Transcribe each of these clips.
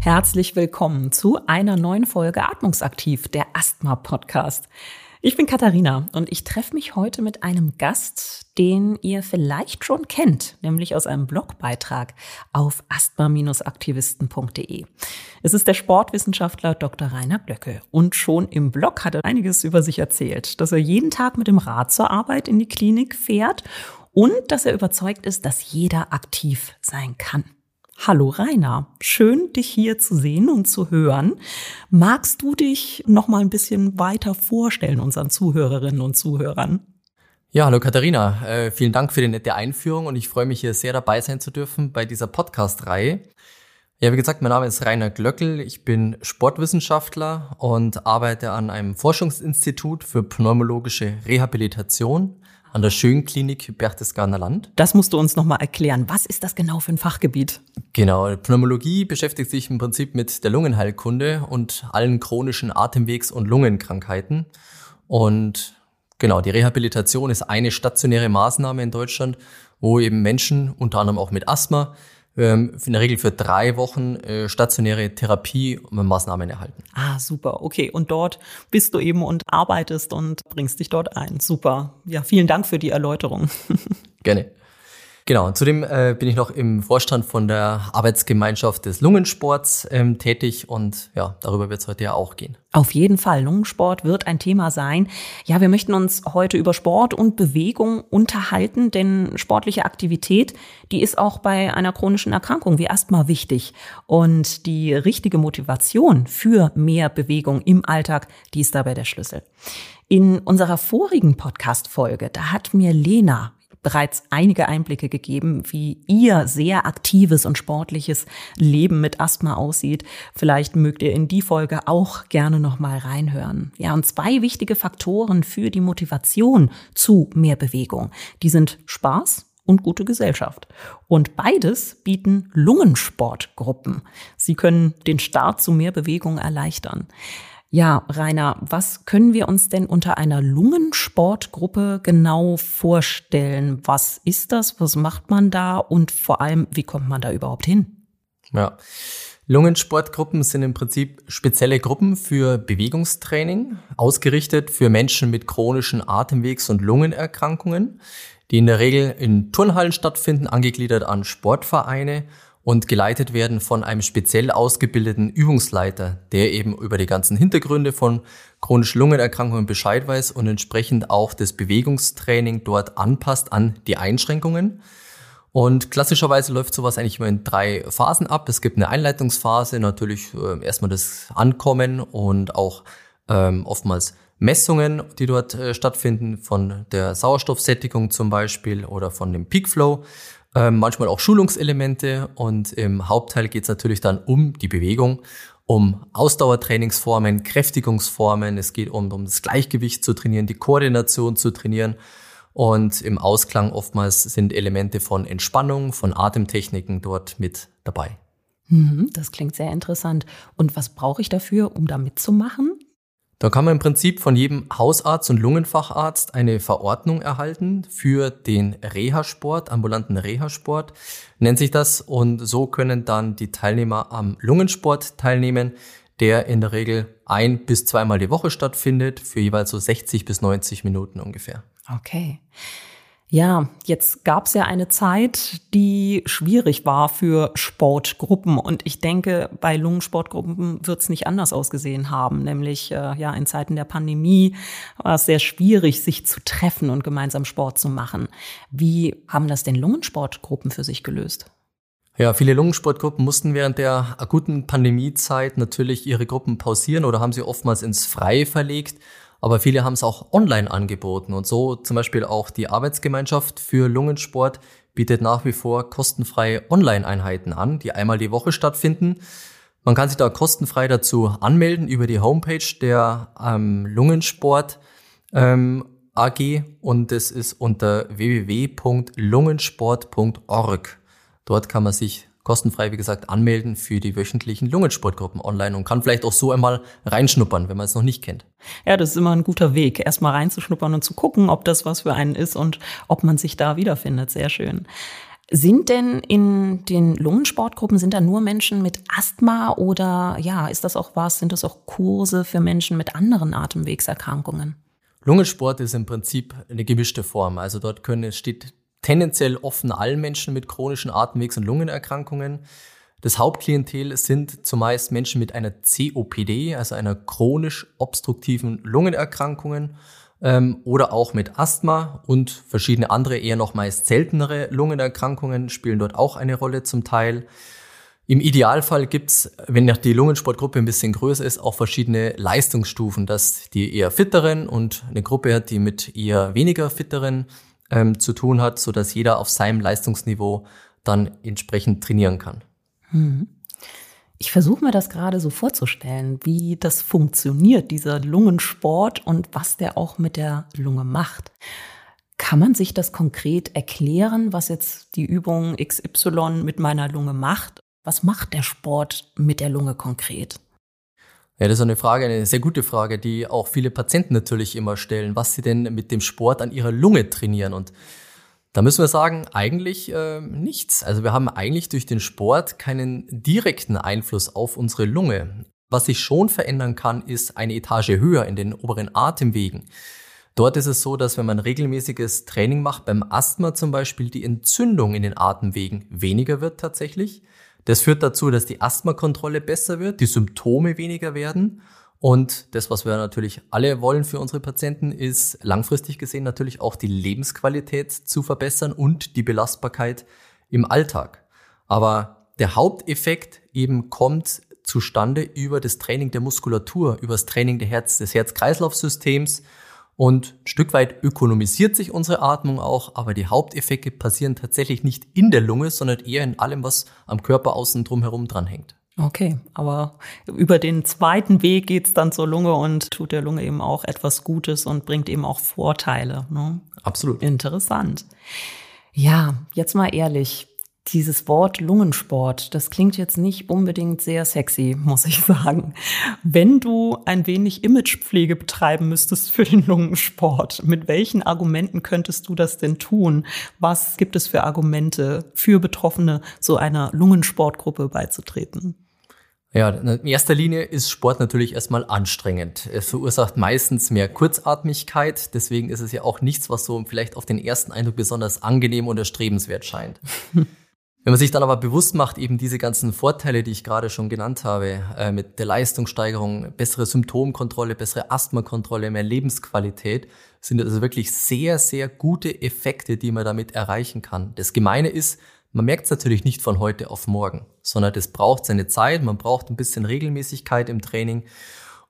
Herzlich willkommen zu einer neuen Folge Atmungsaktiv, der Asthma-Podcast. Ich bin Katharina und ich treffe mich heute mit einem Gast, den ihr vielleicht schon kennt, nämlich aus einem Blogbeitrag auf asthma-aktivisten.de. Es ist der Sportwissenschaftler Dr. Rainer Glöckel und schon im Blog hat er einiges über sich erzählt, dass er jeden Tag mit dem Rad zur Arbeit in die Klinik fährt und dass er überzeugt ist, dass jeder aktiv sein kann. Hallo Rainer, schön dich hier zu sehen und zu hören. Magst du dich noch mal ein bisschen weiter vorstellen unseren Zuhörerinnen und Zuhörern? Ja, hallo Katharina, äh, vielen Dank für die nette Einführung und ich freue mich hier sehr dabei sein zu dürfen bei dieser Podcast-Reihe. Ja, wie gesagt, mein Name ist Rainer Glöckel, ich bin Sportwissenschaftler und arbeite an einem Forschungsinstitut für pneumologische Rehabilitation an der Schönklinik Berchtesgadener Land. Das musst du uns nochmal erklären. Was ist das genau für ein Fachgebiet? Genau, Pneumologie beschäftigt sich im Prinzip mit der Lungenheilkunde und allen chronischen Atemwegs- und Lungenkrankheiten. Und genau, die Rehabilitation ist eine stationäre Maßnahme in Deutschland, wo eben Menschen, unter anderem auch mit Asthma, in der Regel für drei Wochen äh, stationäre Therapiemaßnahmen erhalten. Ah, super. Okay. Und dort bist du eben und arbeitest und bringst dich dort ein. Super. Ja, vielen Dank für die Erläuterung. Gerne. Genau, zudem äh, bin ich noch im Vorstand von der Arbeitsgemeinschaft des Lungensports ähm, tätig und ja, darüber wird es heute ja auch gehen. Auf jeden Fall, Lungensport wird ein Thema sein. Ja, wir möchten uns heute über Sport und Bewegung unterhalten, denn sportliche Aktivität, die ist auch bei einer chronischen Erkrankung wie Asthma wichtig. Und die richtige Motivation für mehr Bewegung im Alltag, die ist dabei der Schlüssel. In unserer vorigen Podcast-Folge, da hat mir Lena bereits einige Einblicke gegeben, wie ihr sehr aktives und sportliches Leben mit Asthma aussieht. Vielleicht mögt ihr in die Folge auch gerne noch mal reinhören. Ja, und zwei wichtige Faktoren für die Motivation zu mehr Bewegung, die sind Spaß und gute Gesellschaft. Und beides bieten Lungensportgruppen. Sie können den Start zu mehr Bewegung erleichtern. Ja, Rainer, was können wir uns denn unter einer Lungensportgruppe genau vorstellen? Was ist das? Was macht man da? Und vor allem, wie kommt man da überhaupt hin? Ja. Lungensportgruppen sind im Prinzip spezielle Gruppen für Bewegungstraining, ausgerichtet für Menschen mit chronischen Atemwegs- und Lungenerkrankungen, die in der Regel in Turnhallen stattfinden, angegliedert an Sportvereine und geleitet werden von einem speziell ausgebildeten Übungsleiter, der eben über die ganzen Hintergründe von chronischen Lungenerkrankungen Bescheid weiß und entsprechend auch das Bewegungstraining dort anpasst an die Einschränkungen. Und klassischerweise läuft sowas eigentlich immer in drei Phasen ab. Es gibt eine Einleitungsphase, natürlich äh, erstmal das Ankommen und auch ähm, oftmals Messungen, die dort äh, stattfinden, von der Sauerstoffsättigung zum Beispiel oder von dem Peak Flow ähm, manchmal auch Schulungselemente und im Hauptteil geht es natürlich dann um die Bewegung, um Ausdauertrainingsformen, Kräftigungsformen, es geht um, um das Gleichgewicht zu trainieren, die Koordination zu trainieren und im Ausklang oftmals sind Elemente von Entspannung, von Atemtechniken dort mit dabei. Mhm, das klingt sehr interessant. Und was brauche ich dafür, um da mitzumachen? Da kann man im Prinzip von jedem Hausarzt und Lungenfacharzt eine Verordnung erhalten für den Reha-Sport, ambulanten Reha-Sport nennt sich das. Und so können dann die Teilnehmer am Lungensport teilnehmen, der in der Regel ein bis zweimal die Woche stattfindet, für jeweils so 60 bis 90 Minuten ungefähr. Okay. Ja, jetzt gab es ja eine Zeit, die schwierig war für Sportgruppen. Und ich denke, bei Lungensportgruppen wird es nicht anders ausgesehen haben. Nämlich äh, ja, in Zeiten der Pandemie war es sehr schwierig, sich zu treffen und gemeinsam Sport zu machen. Wie haben das denn Lungensportgruppen für sich gelöst? Ja, viele Lungensportgruppen mussten während der akuten Pandemiezeit natürlich ihre Gruppen pausieren oder haben sie oftmals ins Freie verlegt aber viele haben es auch online angeboten und so zum Beispiel auch die Arbeitsgemeinschaft für Lungensport bietet nach wie vor kostenfreie Online-Einheiten an, die einmal die Woche stattfinden. Man kann sich da kostenfrei dazu anmelden über die Homepage der ähm, Lungensport ähm, AG und es ist unter www.lungensport.org. Dort kann man sich kostenfrei, wie gesagt, anmelden für die wöchentlichen Lungensportgruppen online und kann vielleicht auch so einmal reinschnuppern, wenn man es noch nicht kennt. Ja, das ist immer ein guter Weg, erstmal reinzuschnuppern und zu gucken, ob das was für einen ist und ob man sich da wiederfindet. Sehr schön. Sind denn in den Lungensportgruppen, sind da nur Menschen mit Asthma oder ja, ist das auch was, sind das auch Kurse für Menschen mit anderen Atemwegserkrankungen? Lungensport ist im Prinzip eine gemischte Form. Also dort können, es steht tendenziell offen allen Menschen mit chronischen Atemwegs- und Lungenerkrankungen. Das Hauptklientel sind zumeist Menschen mit einer COPD, also einer chronisch obstruktiven Lungenerkrankungen ähm, oder auch mit Asthma und verschiedene andere eher noch meist seltenere Lungenerkrankungen spielen dort auch eine Rolle zum Teil. Im Idealfall gibt's, wenn die Lungensportgruppe ein bisschen größer ist, auch verschiedene Leistungsstufen, dass die eher fitteren und eine Gruppe hat, die mit eher weniger fitteren ähm, zu tun hat, so dass jeder auf seinem Leistungsniveau dann entsprechend trainieren kann. Mhm. Ich versuche mir das gerade so vorzustellen, wie das funktioniert, dieser Lungensport und was der auch mit der Lunge macht. Kann man sich das konkret erklären, was jetzt die Übung XY mit meiner Lunge macht? Was macht der Sport mit der Lunge konkret? Ja, das ist eine Frage, eine sehr gute Frage, die auch viele Patienten natürlich immer stellen, was sie denn mit dem Sport an ihrer Lunge trainieren. Und da müssen wir sagen, eigentlich äh, nichts. Also wir haben eigentlich durch den Sport keinen direkten Einfluss auf unsere Lunge. Was sich schon verändern kann, ist eine Etage höher in den oberen Atemwegen. Dort ist es so, dass wenn man regelmäßiges Training macht, beim Asthma zum Beispiel, die Entzündung in den Atemwegen weniger wird tatsächlich. Das führt dazu, dass die Asthmakontrolle besser wird, die Symptome weniger werden und das, was wir natürlich alle wollen für unsere Patienten, ist langfristig gesehen natürlich auch die Lebensqualität zu verbessern und die Belastbarkeit im Alltag. Aber der Haupteffekt eben kommt zustande über das Training der Muskulatur, über das Training des Herz-Kreislauf-Systems und ein Stück weit ökonomisiert sich unsere Atmung auch, aber die Haupteffekte passieren tatsächlich nicht in der Lunge, sondern eher in allem, was am Körper außen drumherum dranhängt. Okay, aber über den zweiten Weg geht's dann zur Lunge und tut der Lunge eben auch etwas Gutes und bringt eben auch Vorteile. Ne? Absolut. Interessant. Ja, jetzt mal ehrlich, dieses Wort Lungensport, das klingt jetzt nicht unbedingt sehr sexy, muss ich sagen. Wenn du ein wenig Imagepflege betreiben müsstest für den Lungensport, mit welchen Argumenten könntest du das denn tun? Was gibt es für Argumente für Betroffene, so einer Lungensportgruppe beizutreten? Ja, in erster Linie ist Sport natürlich erstmal anstrengend. Es verursacht meistens mehr Kurzatmigkeit, deswegen ist es ja auch nichts, was so vielleicht auf den ersten Eindruck besonders angenehm oder strebenswert scheint. Wenn man sich dann aber bewusst macht, eben diese ganzen Vorteile, die ich gerade schon genannt habe, äh, mit der Leistungssteigerung, bessere Symptomkontrolle, bessere Asthmakontrolle, mehr Lebensqualität, sind das also wirklich sehr, sehr gute Effekte, die man damit erreichen kann. Das Gemeine ist, man merkt es natürlich nicht von heute auf morgen, sondern das braucht seine Zeit, man braucht ein bisschen Regelmäßigkeit im Training.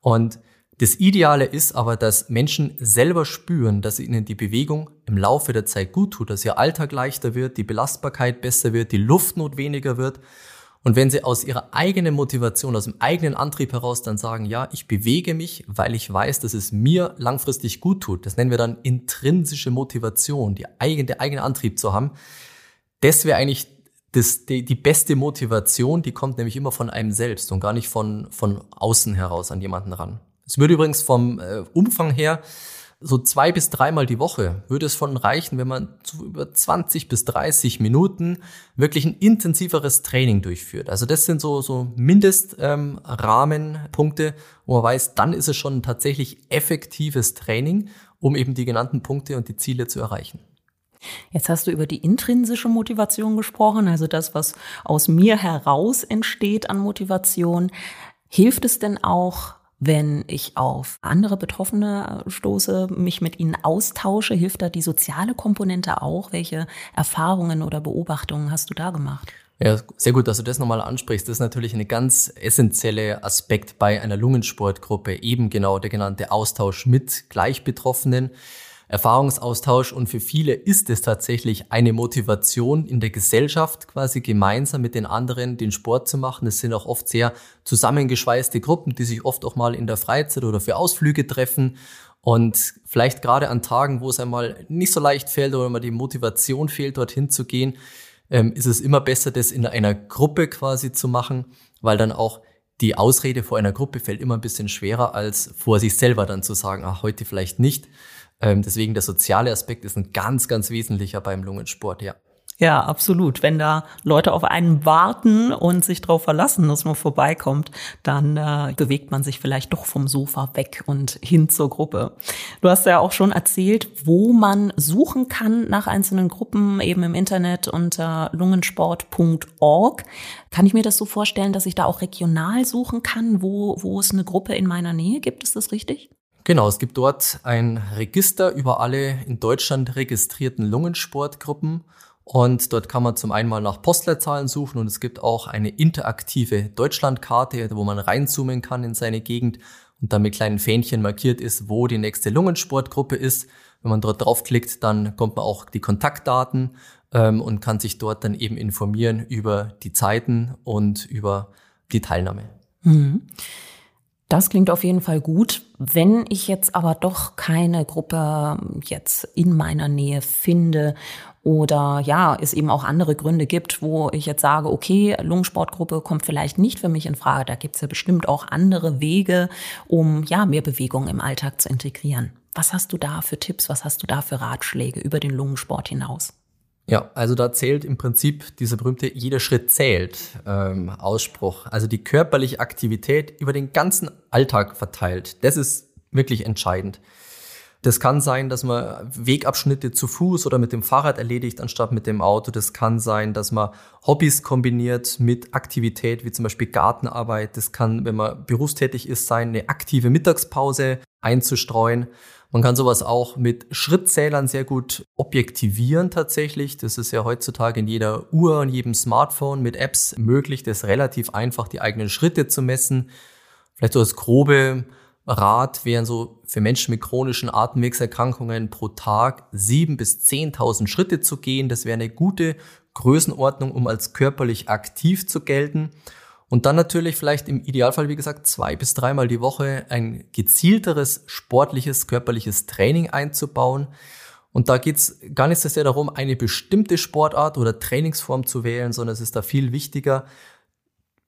Und das Ideale ist aber, dass Menschen selber spüren, dass ihnen die Bewegung im Laufe der Zeit gut tut, dass ihr Alltag leichter wird, die Belastbarkeit besser wird, die Luftnot weniger wird. Und wenn sie aus ihrer eigenen Motivation, aus dem eigenen Antrieb heraus dann sagen, ja, ich bewege mich, weil ich weiß, dass es mir langfristig gut tut, das nennen wir dann intrinsische Motivation, die eigene, der eigene Antrieb zu haben, das wäre eigentlich das, die, die beste Motivation, die kommt nämlich immer von einem selbst und gar nicht von, von außen heraus an jemanden ran. Es würde übrigens vom äh, Umfang her so zwei bis dreimal die Woche würde es von reichen, wenn man zu über 20 bis 30 Minuten wirklich ein intensiveres Training durchführt. Also das sind so, so Mindestrahmenpunkte, ähm, wo man weiß, dann ist es schon tatsächlich effektives Training, um eben die genannten Punkte und die Ziele zu erreichen. Jetzt hast du über die intrinsische Motivation gesprochen, also das, was aus mir heraus entsteht an Motivation. Hilft es denn auch, wenn ich auf andere Betroffene stoße, mich mit ihnen austausche? Hilft da die soziale Komponente auch? Welche Erfahrungen oder Beobachtungen hast du da gemacht? Ja, sehr gut, dass du das nochmal ansprichst. Das ist natürlich eine ganz essentielle Aspekt bei einer Lungensportgruppe, eben genau der genannte Austausch mit Gleichbetroffenen. Erfahrungsaustausch und für viele ist es tatsächlich eine Motivation in der Gesellschaft quasi gemeinsam mit den anderen den Sport zu machen. Es sind auch oft sehr zusammengeschweißte Gruppen, die sich oft auch mal in der Freizeit oder für Ausflüge treffen und vielleicht gerade an Tagen, wo es einmal nicht so leicht fällt oder mal die Motivation fehlt, dorthin zu gehen, ähm, ist es immer besser, das in einer Gruppe quasi zu machen, weil dann auch die Ausrede vor einer Gruppe fällt immer ein bisschen schwerer, als vor sich selber dann zu sagen, ach, heute vielleicht nicht. Ähm, deswegen der soziale Aspekt ist ein ganz, ganz wesentlicher beim Lungensport, ja. Ja, absolut. Wenn da Leute auf einen warten und sich darauf verlassen, dass man vorbeikommt, dann äh, bewegt man sich vielleicht doch vom Sofa weg und hin zur Gruppe. Du hast ja auch schon erzählt, wo man suchen kann nach einzelnen Gruppen, eben im Internet unter lungensport.org. Kann ich mir das so vorstellen, dass ich da auch regional suchen kann, wo, wo es eine Gruppe in meiner Nähe gibt? Ist das richtig? Genau, es gibt dort ein Register über alle in Deutschland registrierten Lungensportgruppen und dort kann man zum einen mal nach Postleitzahlen suchen und es gibt auch eine interaktive Deutschlandkarte, wo man reinzoomen kann in seine Gegend und dann mit kleinen Fähnchen markiert ist, wo die nächste Lungensportgruppe ist. Wenn man dort draufklickt, dann kommt man auch die Kontaktdaten ähm, und kann sich dort dann eben informieren über die Zeiten und über die Teilnahme. Mhm. Das klingt auf jeden Fall gut. Wenn ich jetzt aber doch keine Gruppe jetzt in meiner Nähe finde oder ja, es eben auch andere Gründe gibt, wo ich jetzt sage, okay, Lungensportgruppe kommt vielleicht nicht für mich in Frage. Da gibt's ja bestimmt auch andere Wege, um ja mehr Bewegung im Alltag zu integrieren. Was hast du da für Tipps? Was hast du da für Ratschläge über den Lungensport hinaus? Ja, also da zählt im Prinzip dieser berühmte jeder Schritt zählt ähm, Ausspruch. Also die körperliche Aktivität über den ganzen Alltag verteilt. Das ist wirklich entscheidend. Das kann sein, dass man Wegabschnitte zu Fuß oder mit dem Fahrrad erledigt, anstatt mit dem Auto. Das kann sein, dass man Hobbys kombiniert mit Aktivität, wie zum Beispiel Gartenarbeit. Das kann, wenn man berufstätig ist, sein, eine aktive Mittagspause einzustreuen. Man kann sowas auch mit Schrittzählern sehr gut objektivieren tatsächlich. Das ist ja heutzutage in jeder Uhr und jedem Smartphone mit Apps möglich, das relativ einfach die eigenen Schritte zu messen. Vielleicht so das grobe Rat wären so für Menschen mit chronischen Atemwegserkrankungen pro Tag sieben bis zehntausend Schritte zu gehen. Das wäre eine gute Größenordnung, um als körperlich aktiv zu gelten. Und dann natürlich vielleicht im Idealfall, wie gesagt, zwei bis dreimal die Woche ein gezielteres sportliches, körperliches Training einzubauen. Und da geht's gar nicht so sehr darum, eine bestimmte Sportart oder Trainingsform zu wählen, sondern es ist da viel wichtiger,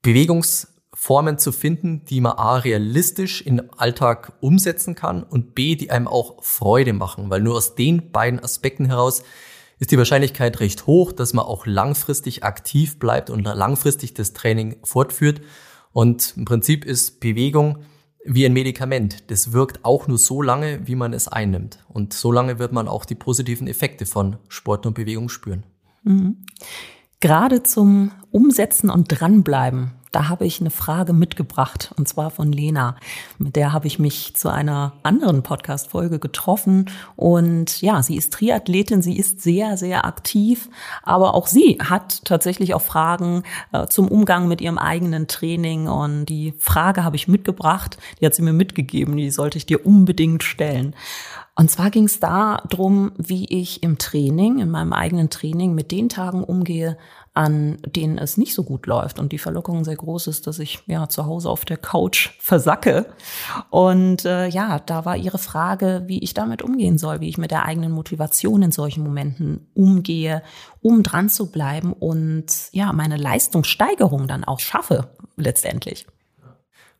Bewegungs Formen zu finden, die man A realistisch im Alltag umsetzen kann und B, die einem auch Freude machen, weil nur aus den beiden Aspekten heraus ist die Wahrscheinlichkeit recht hoch, dass man auch langfristig aktiv bleibt und langfristig das Training fortführt. Und im Prinzip ist Bewegung wie ein Medikament. Das wirkt auch nur so lange, wie man es einnimmt. Und so lange wird man auch die positiven Effekte von Sport und Bewegung spüren. Mhm. Gerade zum Umsetzen und Dranbleiben da habe ich eine Frage mitgebracht und zwar von Lena. Mit der habe ich mich zu einer anderen Podcast-Folge getroffen. Und ja, sie ist Triathletin, sie ist sehr, sehr aktiv, aber auch sie hat tatsächlich auch Fragen äh, zum Umgang mit ihrem eigenen Training. Und die Frage habe ich mitgebracht, die hat sie mir mitgegeben, die sollte ich dir unbedingt stellen. Und zwar ging es da drum, wie ich im Training, in meinem eigenen Training mit den Tagen umgehe, an denen es nicht so gut läuft und die Verlockung sehr groß ist, dass ich ja zu Hause auf der Couch versacke. Und äh, ja, da war ihre Frage, wie ich damit umgehen soll, wie ich mit der eigenen Motivation in solchen Momenten umgehe, um dran zu bleiben und ja, meine Leistungssteigerung dann auch schaffe letztendlich.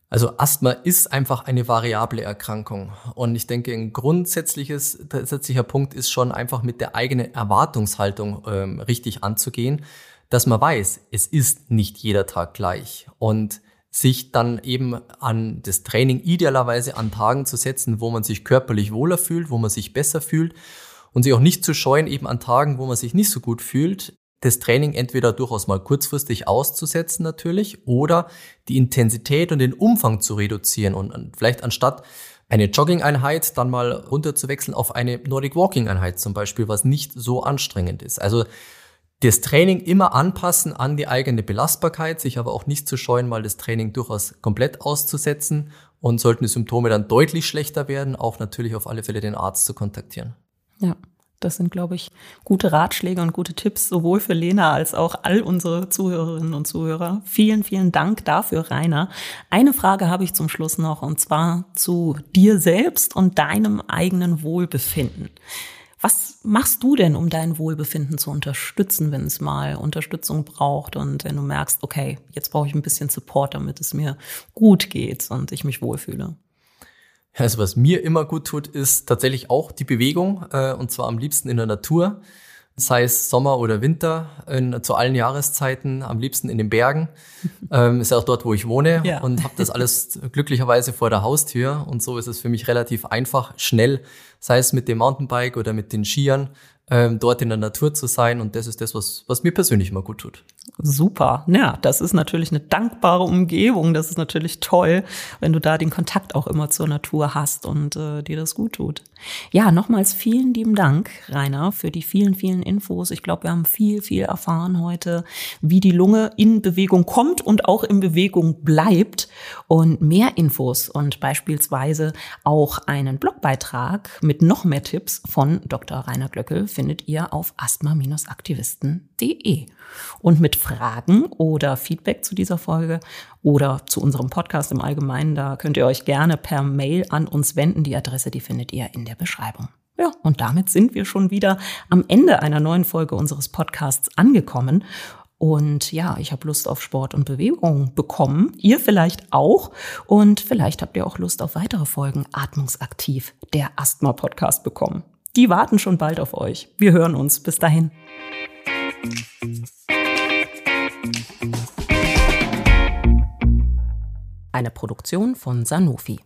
Also Asthma ist einfach eine variable Erkrankung. Und ich denke, ein grundsätzliches, grundsätzlicher Punkt ist schon einfach mit der eigenen Erwartungshaltung ähm, richtig anzugehen dass man weiß, es ist nicht jeder Tag gleich und sich dann eben an das Training idealerweise an Tagen zu setzen, wo man sich körperlich wohler fühlt, wo man sich besser fühlt und sich auch nicht zu scheuen, eben an Tagen, wo man sich nicht so gut fühlt, das Training entweder durchaus mal kurzfristig auszusetzen natürlich oder die Intensität und den Umfang zu reduzieren und vielleicht anstatt eine Jogging-Einheit dann mal runterzuwechseln auf eine Nordic Walking-Einheit zum Beispiel, was nicht so anstrengend ist. Also das Training immer anpassen an die eigene Belastbarkeit, sich aber auch nicht zu scheuen, mal das Training durchaus komplett auszusetzen und sollten die Symptome dann deutlich schlechter werden, auch natürlich auf alle Fälle den Arzt zu kontaktieren. Ja. Das sind, glaube ich, gute Ratschläge und gute Tipps, sowohl für Lena als auch all unsere Zuhörerinnen und Zuhörer. Vielen, vielen Dank dafür, Rainer. Eine Frage habe ich zum Schluss noch, und zwar zu dir selbst und deinem eigenen Wohlbefinden. Was machst du denn, um dein Wohlbefinden zu unterstützen, wenn es mal Unterstützung braucht und wenn du merkst, okay, jetzt brauche ich ein bisschen Support, damit es mir gut geht und ich mich wohlfühle? Also was mir immer gut tut, ist tatsächlich auch die Bewegung äh, und zwar am liebsten in der Natur sei es Sommer oder Winter, in, zu allen Jahreszeiten, am liebsten in den Bergen. ähm, ist ja auch dort, wo ich wohne ja. und habe das alles glücklicherweise vor der Haustür. Und so ist es für mich relativ einfach, schnell, sei es mit dem Mountainbike oder mit den Skiern, ähm, dort in der Natur zu sein. Und das ist das, was, was mir persönlich immer gut tut. Super. Ja, das ist natürlich eine dankbare Umgebung. Das ist natürlich toll, wenn du da den Kontakt auch immer zur Natur hast und äh, dir das gut tut. Ja, nochmals vielen lieben Dank, Rainer, für die vielen, vielen Infos. Ich glaube, wir haben viel, viel erfahren heute, wie die Lunge in Bewegung kommt und auch in Bewegung bleibt. Und mehr Infos und beispielsweise auch einen Blogbeitrag mit noch mehr Tipps von Dr. Rainer Glöckel findet ihr auf asthma-aktivisten.de. Und mit Fragen oder Feedback zu dieser Folge oder zu unserem Podcast im Allgemeinen, da könnt ihr euch gerne per Mail an uns wenden. Die Adresse, die findet ihr in der Beschreibung. Ja, und damit sind wir schon wieder am Ende einer neuen Folge unseres Podcasts angekommen. Und ja, ich habe Lust auf Sport und Bewegung bekommen. Ihr vielleicht auch. Und vielleicht habt ihr auch Lust auf weitere Folgen Atmungsaktiv, der Asthma-Podcast bekommen. Die warten schon bald auf euch. Wir hören uns. Bis dahin. Eine Produktion von Sanofi.